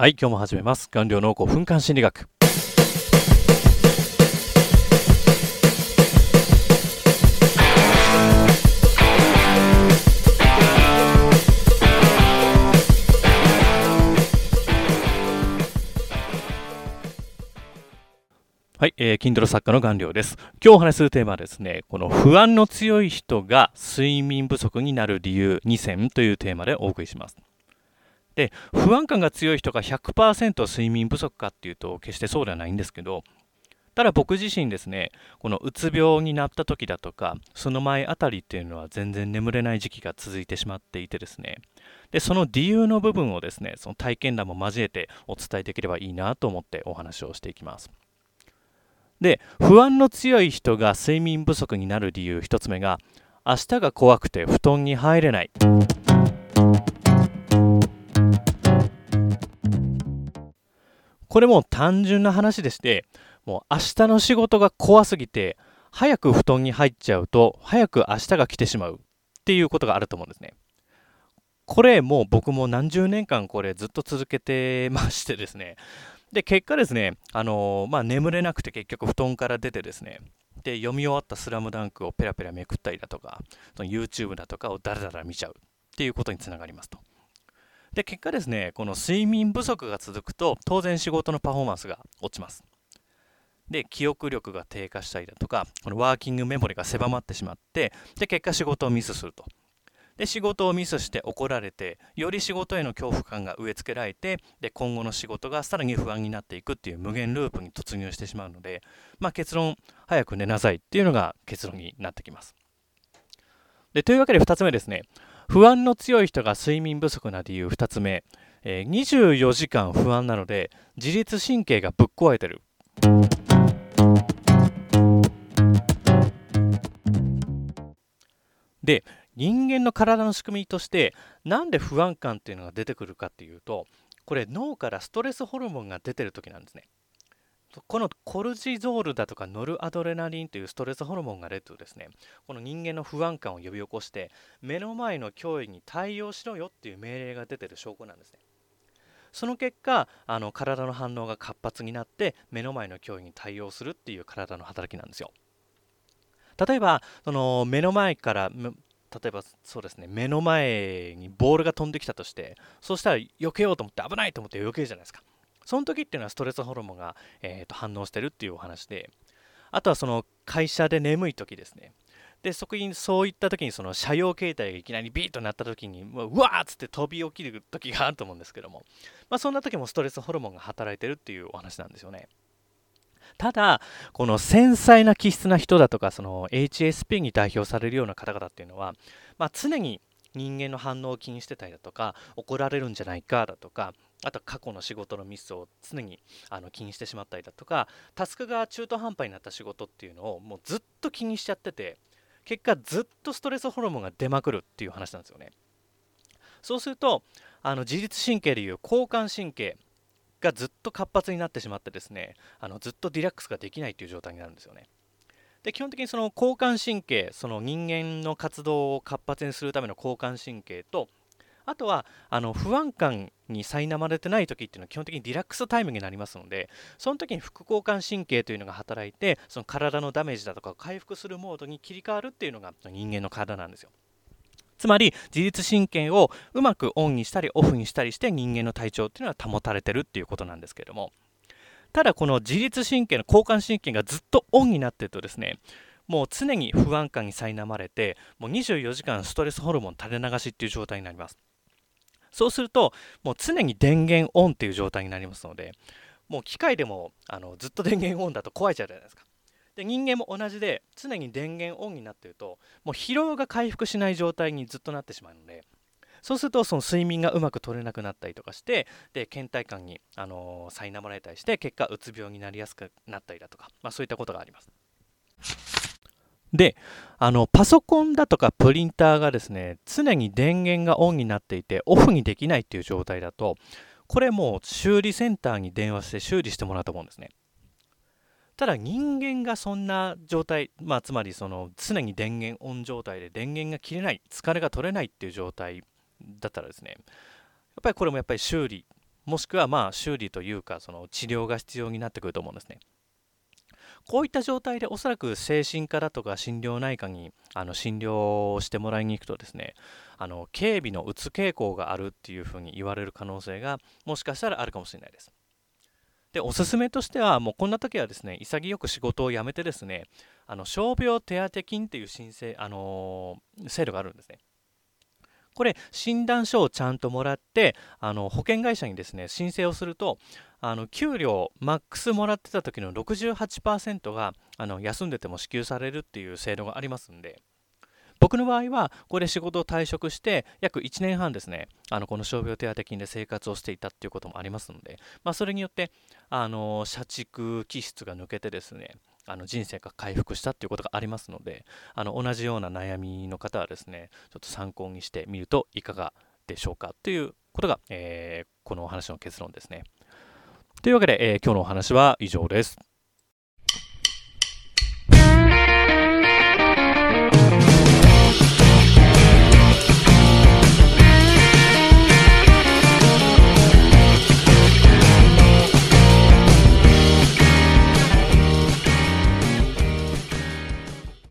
はい、今日も始めます。顔料の5分間心理学。はい、えー、Kindle 作家の顔料です。今日お話しするテーマはですね、この不安の強い人が睡眠不足になる理由2選というテーマでお送りします。で、不安感が強い人が100%睡眠不足かっていうと決してそうではないんですけど、ただ僕自身ですね、このうつ病になった時だとか、その前あたりっていうのは全然眠れない時期が続いてしまっていてですね、で、その理由の部分をですね、その体験談も交えてお伝えできればいいなと思ってお話をしていきます。で、不安の強い人が睡眠不足になる理由1つ目が、明日が怖くて布団に入れない。これも単純な話でして、もう明日の仕事が怖すぎて、早く布団に入っちゃうと、早く明日が来てしまうっていうことがあると思うんですね。これもう僕も何十年間これずっと続けてましてですね、で、結果ですね、あのー、まあ、眠れなくて結局布団から出てですね、で、読み終わったスラムダンクをペラペラめくったりだとか、その YouTube だとかをダラダラ見ちゃうっていうことにつながりますと。で、結果ですね、この睡眠不足が続くと、当然仕事のパフォーマンスが落ちます。で、記憶力が低下したりだとか、このワーキングメモリが狭まってしまって、で、結果仕事をミスすると。で仕事をミスして怒られてより仕事への恐怖感が植え付けられてで今後の仕事がさらに不安になっていくっていう無限ループに突入してしまうので、まあ、結論早く寝なさいっていうのが結論になってきますでというわけで2つ目ですね不安の強い人が睡眠不足な理由2つ目、えー、24時間不安なので自律神経がぶっ壊れてる。で人間の体の仕組みとしてなんで不安感っていうのが出てくるかっていうとこれ脳からストレスホルモンが出てる時なんですね。このコルチゾールだとかノルアドレナリンというストレスホルモンが出るとですね。この人間の不安感を呼び起こして目の前の脅威に対応しろよっていう命令が出てる証拠なんですね。その結果あの体の反応が活発になって目の前の脅威に対応するっていう体の働きなんですよ。例えばその目の前から例えばそうですね目の前にボールが飛んできたとしてそうしたら避けようと思って危ないと思って避けるじゃないですか。その時っていうのはストレスホルモンが、えー、と反応してるっていうお話であとはその会社で眠い時ですね。でそこにそういった時にその車用携帯がいきなりビーッとなった時にうわーっつって飛び起きる時があると思うんですけども、まあ、そんな時もストレスホルモンが働いてるっていうお話なんですよね。ただ、この繊細な気質な人だとか、その HSP に代表されるような方々っていうのは、まあ、常に人間の反応を気にしてたりだとか、怒られるんじゃないかだとか、あと過去の仕事のミスを常にあの気にしてしまったりだとか、タスクが中途半端になった仕事っていうのをもうずっと気にしちゃってて、結果ずっとストレスホルモンが出まくるっていう話なんですよね。そうすると、あの自律神経でいう交感神経、がずっと活発になってしまってですねあのずっとリラックスができないという状態になるんですよね。で基本的にその交感神経その人間の活動を活発にするための交感神経とあとはあの不安感に苛まれてない時っていうのは基本的にリラックスタイムになりますのでその時に副交感神経というのが働いてその体のダメージだとかを回復するモードに切り替わるっていうのが人間の体なんですよ。つまり自律神経をうまくオンにしたりオフにしたりして人間の体調っていうのは保たれてるっていうことなんですけれどもただこの自律神経の交感神経がずっとオンになってるとですねもう常に不安感に苛まれてもう24時間ストレスホルモン垂れ流しっていう状態になりますそうするともう常に電源オンっていう状態になりますのでもう機械でもあのずっと電源オンだと壊れちゃうじゃないですかで人間も同じで常に電源オンになっているともう疲労が回復しない状態にずっとなってしまうのでそうするとその睡眠がうまく取れなくなったりとかしてで倦怠感に、あのー、苛まれたりして結果うつ病になりやすくなったりだとか、まあ、そういったことがあります。であのパソコンだとかプリンターがですね常に電源がオンになっていてオフにできないっていう状態だとこれもう修理センターに電話して修理してもらうと思うんですね。ただ人間がそんな状態、まあ、つまりその常に電源オン状態で電源が切れない疲れが取れないっていう状態だったらですねやっぱりこれもやっぱり修理もしくはまあ修理というかその治療が必要になってくると思うんですね。こういった状態でおそらく精神科だとか心療内科にあの診療してもらいに行くとですねあの警備のうつ傾向があるっていうふうに言われる可能性がもしかしたらあるかもしれないです。でおすすめとしてはもうこんな時はですね潔く仕事を辞めてですねあの傷病手当金っていう申請、あのー、制度があるんですね。これ診断書をちゃんともらってあの保険会社にですね申請をするとあの給料マックスもらってた時の68%があの休んでても支給されるっていう制度がありますんで。僕の場合はこれ仕事を退職して約1年半ですねあのこの傷病手当金で生活をしていたっていうこともありますので、まあ、それによってあの社畜気質が抜けてですねあの人生が回復したっていうことがありますのであの同じような悩みの方はですねちょっと参考にしてみるといかがでしょうかということが、えー、このお話の結論ですね。というわけで、えー、今日のお話は以上です。